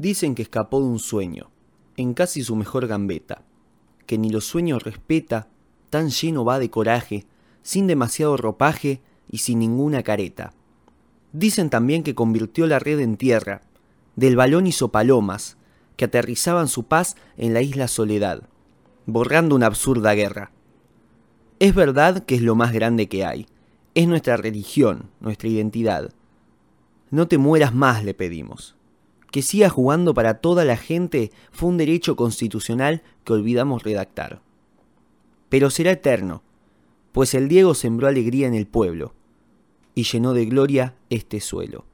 Dicen que escapó de un sueño, en casi su mejor gambeta, que ni los sueños respeta, tan lleno va de coraje, sin demasiado ropaje y sin ninguna careta. Dicen también que convirtió la red en tierra, del balón hizo palomas, que aterrizaban su paz en la isla Soledad, borrando una absurda guerra. Es verdad que es lo más grande que hay, es nuestra religión, nuestra identidad. No te mueras más, le pedimos. Que sigas jugando para toda la gente fue un derecho constitucional que olvidamos redactar. Pero será eterno, pues el Diego sembró alegría en el pueblo y llenó de gloria este suelo.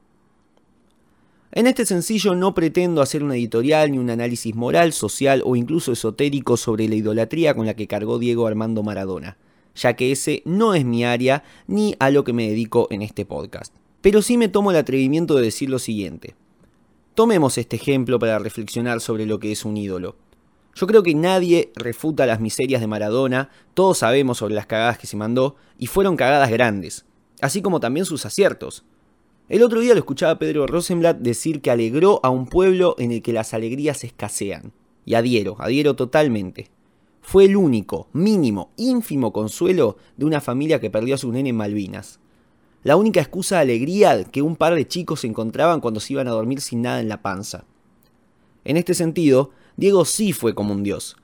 En este sencillo no pretendo hacer una editorial ni un análisis moral, social o incluso esotérico sobre la idolatría con la que cargó Diego Armando Maradona, ya que ese no es mi área ni a lo que me dedico en este podcast. Pero sí me tomo el atrevimiento de decir lo siguiente. Tomemos este ejemplo para reflexionar sobre lo que es un ídolo. Yo creo que nadie refuta las miserias de Maradona, todos sabemos sobre las cagadas que se mandó, y fueron cagadas grandes, así como también sus aciertos. El otro día lo escuchaba Pedro Rosenblatt decir que alegró a un pueblo en el que las alegrías escasean. Y adhiero, adhiero totalmente. Fue el único, mínimo, ínfimo consuelo de una familia que perdió a su nene en Malvinas. La única excusa de alegría que un par de chicos encontraban cuando se iban a dormir sin nada en la panza. En este sentido, Diego sí fue como un dios,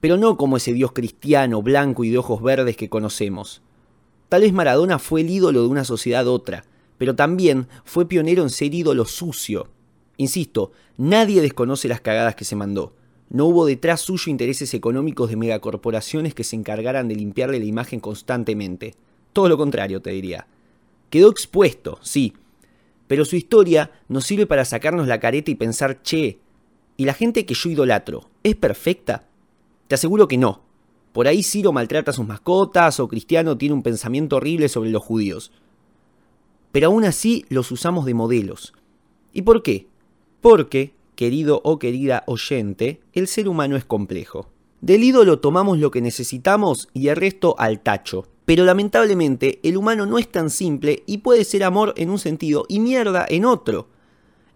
pero no como ese dios cristiano, blanco y de ojos verdes que conocemos. Tal vez Maradona fue el ídolo de una sociedad otra, pero también fue pionero en ser ídolo sucio. Insisto, nadie desconoce las cagadas que se mandó. No hubo detrás suyo intereses económicos de megacorporaciones que se encargaran de limpiarle la imagen constantemente. Todo lo contrario, te diría. Quedó expuesto, sí, pero su historia nos sirve para sacarnos la careta y pensar, che, ¿Y la gente que yo idolatro es perfecta? Te aseguro que no. Por ahí Ciro maltrata a sus mascotas o Cristiano tiene un pensamiento horrible sobre los judíos. Pero aún así los usamos de modelos. ¿Y por qué? Porque, querido o querida oyente, el ser humano es complejo. Del ídolo tomamos lo que necesitamos y el resto al tacho. Pero lamentablemente el humano no es tan simple y puede ser amor en un sentido y mierda en otro.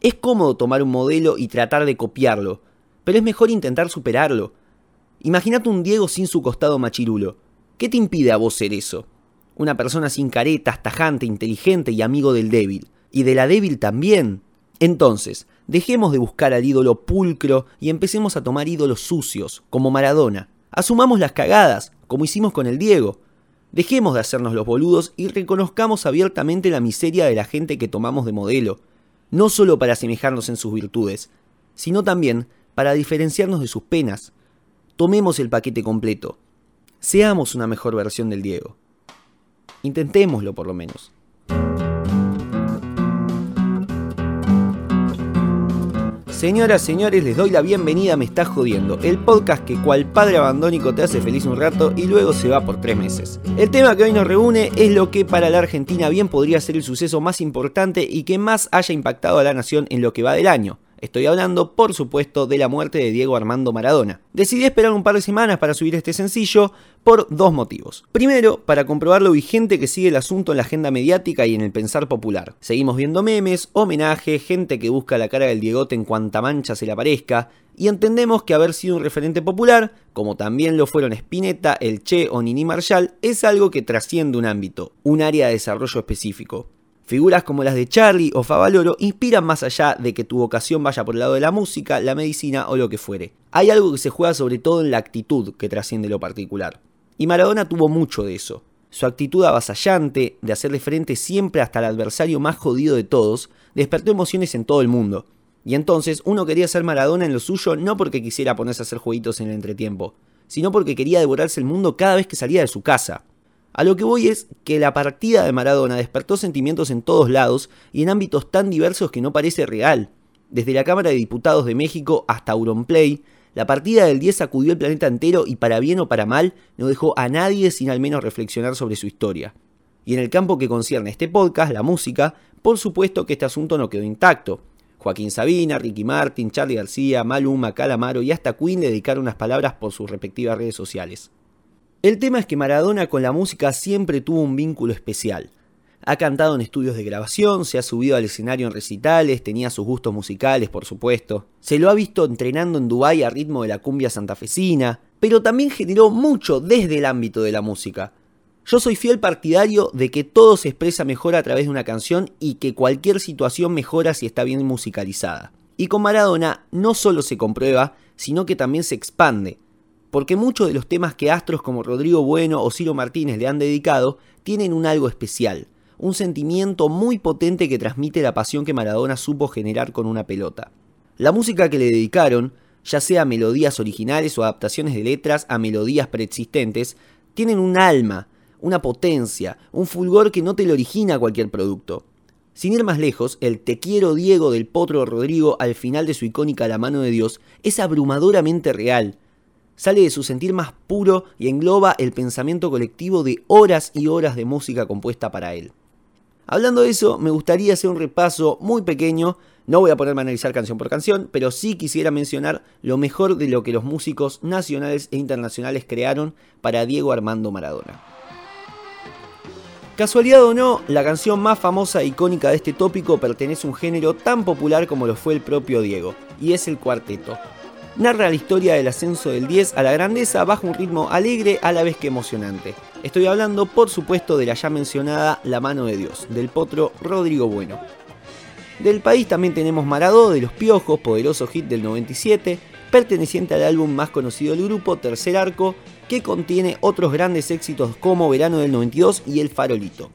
Es cómodo tomar un modelo y tratar de copiarlo, pero es mejor intentar superarlo. Imagínate un Diego sin su costado machirulo. ¿Qué te impide a vos ser eso? Una persona sin caretas, tajante, inteligente y amigo del débil. Y de la débil también. Entonces, dejemos de buscar al ídolo pulcro y empecemos a tomar ídolos sucios, como Maradona. Asumamos las cagadas, como hicimos con el Diego. Dejemos de hacernos los boludos y reconozcamos abiertamente la miseria de la gente que tomamos de modelo no solo para asemejarnos en sus virtudes, sino también para diferenciarnos de sus penas. Tomemos el paquete completo. Seamos una mejor versión del Diego. Intentémoslo por lo menos. Señoras, señores, les doy la bienvenida a Me Estás Jodiendo, el podcast que cual padre abandónico te hace feliz un rato y luego se va por tres meses. El tema que hoy nos reúne es lo que para la Argentina bien podría ser el suceso más importante y que más haya impactado a la nación en lo que va del año. Estoy hablando, por supuesto, de la muerte de Diego Armando Maradona. Decidí esperar un par de semanas para subir este sencillo por dos motivos. Primero, para comprobar lo vigente que sigue el asunto en la agenda mediática y en el pensar popular. Seguimos viendo memes, homenajes, gente que busca la cara del Diegote en cuanta mancha se le aparezca, y entendemos que haber sido un referente popular, como también lo fueron Spinetta, El Che o Nini Marshall, es algo que trasciende un ámbito, un área de desarrollo específico. Figuras como las de Charlie o Favaloro inspiran más allá de que tu vocación vaya por el lado de la música, la medicina o lo que fuere. Hay algo que se juega sobre todo en la actitud que trasciende lo particular. Y Maradona tuvo mucho de eso. Su actitud avasallante, de hacerle frente siempre hasta el adversario más jodido de todos, despertó emociones en todo el mundo. Y entonces uno quería ser Maradona en lo suyo no porque quisiera ponerse a hacer jueguitos en el entretiempo, sino porque quería devorarse el mundo cada vez que salía de su casa. A lo que voy es que la partida de Maradona despertó sentimientos en todos lados y en ámbitos tan diversos que no parece real. Desde la Cámara de Diputados de México hasta Auronplay, la partida del 10 sacudió el planeta entero y para bien o para mal no dejó a nadie sin al menos reflexionar sobre su historia. Y en el campo que concierne este podcast, la música, por supuesto que este asunto no quedó intacto. Joaquín Sabina, Ricky Martin, Charlie García, Maluma, Calamaro y hasta Queen dedicaron unas palabras por sus respectivas redes sociales. El tema es que Maradona con la música siempre tuvo un vínculo especial. Ha cantado en estudios de grabación, se ha subido al escenario en recitales, tenía sus gustos musicales, por supuesto. Se lo ha visto entrenando en Dubái a ritmo de la cumbia santafesina, pero también generó mucho desde el ámbito de la música. Yo soy fiel partidario de que todo se expresa mejor a través de una canción y que cualquier situación mejora si está bien musicalizada. Y con Maradona no solo se comprueba, sino que también se expande, porque muchos de los temas que astros como Rodrigo Bueno o Ciro Martínez le han dedicado tienen un algo especial, un sentimiento muy potente que transmite la pasión que Maradona supo generar con una pelota. La música que le dedicaron, ya sea melodías originales o adaptaciones de letras a melodías preexistentes, tienen un alma, una potencia, un fulgor que no te lo origina cualquier producto. Sin ir más lejos, el Te quiero Diego del Potro Rodrigo al final de su icónica La mano de Dios es abrumadoramente real. Sale de su sentir más puro y engloba el pensamiento colectivo de horas y horas de música compuesta para él. Hablando de eso, me gustaría hacer un repaso muy pequeño, no voy a ponerme a analizar canción por canción, pero sí quisiera mencionar lo mejor de lo que los músicos nacionales e internacionales crearon para Diego Armando Maradona. Casualidad o no, la canción más famosa e icónica de este tópico pertenece a un género tan popular como lo fue el propio Diego, y es el cuarteto. Narra la historia del ascenso del 10 a la grandeza bajo un ritmo alegre a la vez que emocionante. Estoy hablando, por supuesto, de la ya mencionada La mano de Dios, del potro Rodrigo Bueno. Del país también tenemos Maradó de Los Piojos, poderoso hit del 97, perteneciente al álbum más conocido del grupo, Tercer Arco, que contiene otros grandes éxitos como Verano del 92 y El Farolito.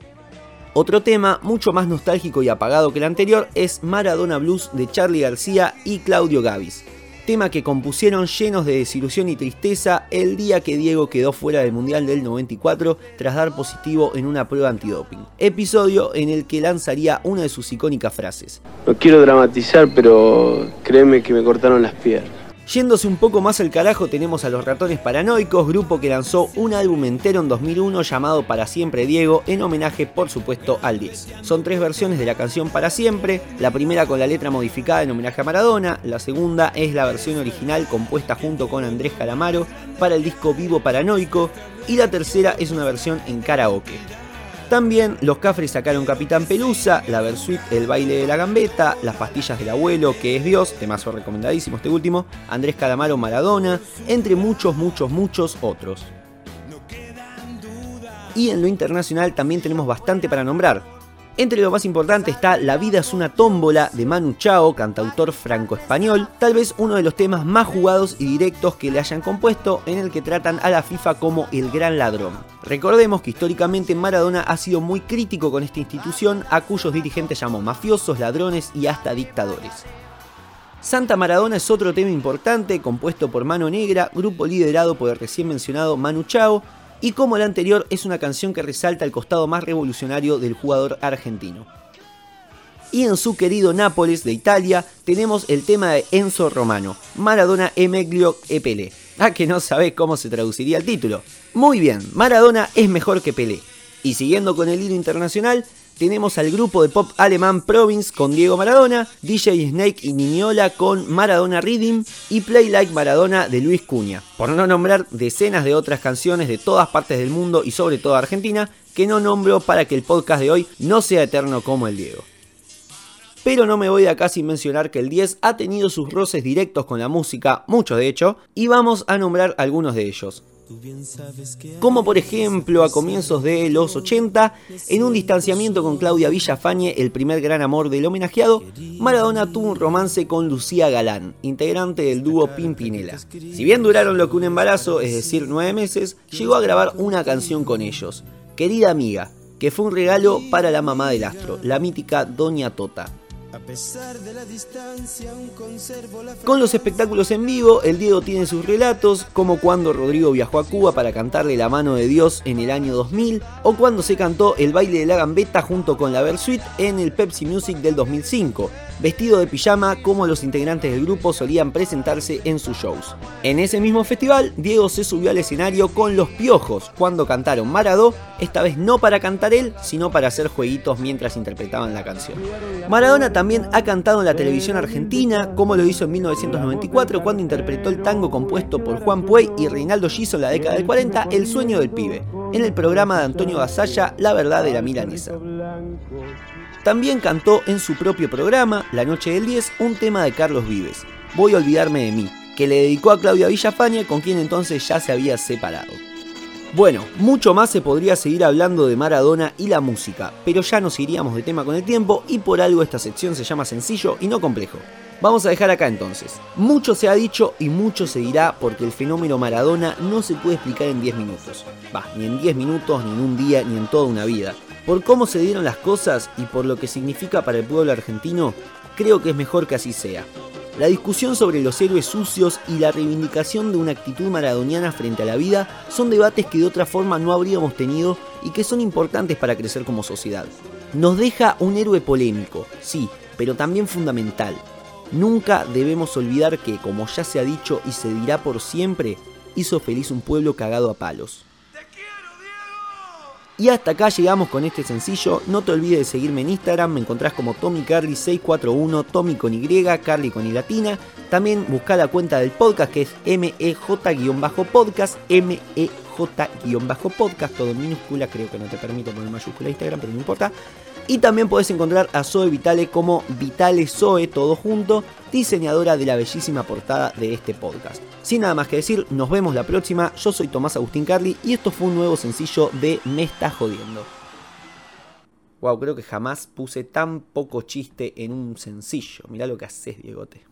Otro tema, mucho más nostálgico y apagado que el anterior, es Maradona Blues de Charlie García y Claudio Gavis, tema que compusieron llenos de desilusión y tristeza el día que Diego quedó fuera del Mundial del 94 tras dar positivo en una prueba antidoping. Episodio en el que lanzaría una de sus icónicas frases. No quiero dramatizar, pero créeme que me cortaron las piernas. Yéndose un poco más al carajo tenemos a Los Ratones Paranoicos, grupo que lanzó un álbum entero en 2001 llamado Para Siempre Diego, en homenaje por supuesto al 10. Son tres versiones de la canción Para Siempre, la primera con la letra modificada en homenaje a Maradona, la segunda es la versión original compuesta junto con Andrés Calamaro para el disco Vivo Paranoico y la tercera es una versión en karaoke. También los Cafres sacaron Capitán Pelusa, la Versuit El baile de la gambeta, Las pastillas del abuelo, que es Dios, temazo recomendadísimo este último, Andrés Calamaro Maradona, entre muchos, muchos, muchos otros. Y en lo internacional también tenemos bastante para nombrar. Entre lo más importante está La vida es una tómbola de Manu Chao, cantautor franco-español, tal vez uno de los temas más jugados y directos que le hayan compuesto, en el que tratan a la FIFA como el gran ladrón. Recordemos que históricamente Maradona ha sido muy crítico con esta institución, a cuyos dirigentes llamó mafiosos, ladrones y hasta dictadores. Santa Maradona es otro tema importante, compuesto por Mano Negra, grupo liderado por el recién mencionado Manu Chao, y como la anterior es una canción que resalta el costado más revolucionario del jugador argentino. Y en su querido Nápoles de Italia tenemos el tema de Enzo Romano, Maradona e meglio e Pelé. Ah, que no sabés cómo se traduciría el título. Muy bien, Maradona es mejor que Pelé. Y siguiendo con el hilo internacional, tenemos al grupo de pop alemán Province con Diego Maradona, DJ Snake y Niñola con Maradona Rhythm y Play Like Maradona de Luis Cuña, por no nombrar decenas de otras canciones de todas partes del mundo y sobre todo Argentina, que no nombro para que el podcast de hoy no sea eterno como el Diego. Pero no me voy de acá sin mencionar que el 10 ha tenido sus roces directos con la música, muchos de hecho, y vamos a nombrar algunos de ellos. Como por ejemplo a comienzos de los 80, en un distanciamiento con Claudia Villafañe, el primer gran amor del homenajeado, Maradona tuvo un romance con Lucía Galán, integrante del dúo Pimpinela. Si bien duraron lo que un embarazo, es decir, nueve meses, llegó a grabar una canción con ellos, Querida Amiga, que fue un regalo para la mamá del astro, la mítica Doña Tota. Con los espectáculos en vivo, el Diego tiene sus relatos, como cuando Rodrigo viajó a Cuba para cantarle La mano de Dios en el año 2000, o cuando se cantó El baile de la gambeta junto con la Versuit en el Pepsi Music del 2005, vestido de pijama como los integrantes del grupo solían presentarse en sus shows. En ese mismo festival, Diego se subió al escenario con los piojos cuando cantaron Maradó, esta vez no para cantar él, sino para hacer jueguitos mientras interpretaban la canción. Maradona también ha cantado en la televisión argentina, como lo hizo en 1994 cuando interpretó el tango compuesto por Juan Puey y Reinaldo Giso en la década del 40, El sueño del pibe, en el programa de Antonio Gasalla, La verdad de la milanesa. También cantó en su propio programa, La Noche del 10, un tema de Carlos Vives, Voy a olvidarme de mí, que le dedicó a Claudia Villafaña, con quien entonces ya se había separado. Bueno, mucho más se podría seguir hablando de Maradona y la música, pero ya nos iríamos de tema con el tiempo y por algo esta sección se llama sencillo y no complejo. Vamos a dejar acá entonces. Mucho se ha dicho y mucho se dirá porque el fenómeno Maradona no se puede explicar en 10 minutos. Va, ni en 10 minutos, ni en un día, ni en toda una vida. Por cómo se dieron las cosas y por lo que significa para el pueblo argentino, creo que es mejor que así sea. La discusión sobre los héroes sucios y la reivindicación de una actitud maradoniana frente a la vida son debates que de otra forma no habríamos tenido y que son importantes para crecer como sociedad. Nos deja un héroe polémico, sí, pero también fundamental. Nunca debemos olvidar que, como ya se ha dicho y se dirá por siempre, hizo feliz un pueblo cagado a palos. Y hasta acá llegamos con este sencillo. No te olvides de seguirme en Instagram. Me encontrás como TommyCarly641, Tommy con Y, Carly con Y latina. También busca la cuenta del podcast que es MEJ-podcast, MEJ-podcast, todo en minúscula. Creo que no te permite poner mayúscula Instagram, pero no importa. Y también podés encontrar a Zoe Vitale como Vitale Zoe, todo junto, diseñadora de la bellísima portada de este podcast. Sin nada más que decir, nos vemos la próxima. Yo soy Tomás Agustín Carly y esto fue un nuevo sencillo de Me está jodiendo. Wow, creo que jamás puse tan poco chiste en un sencillo. Mirá lo que haces, Diegote.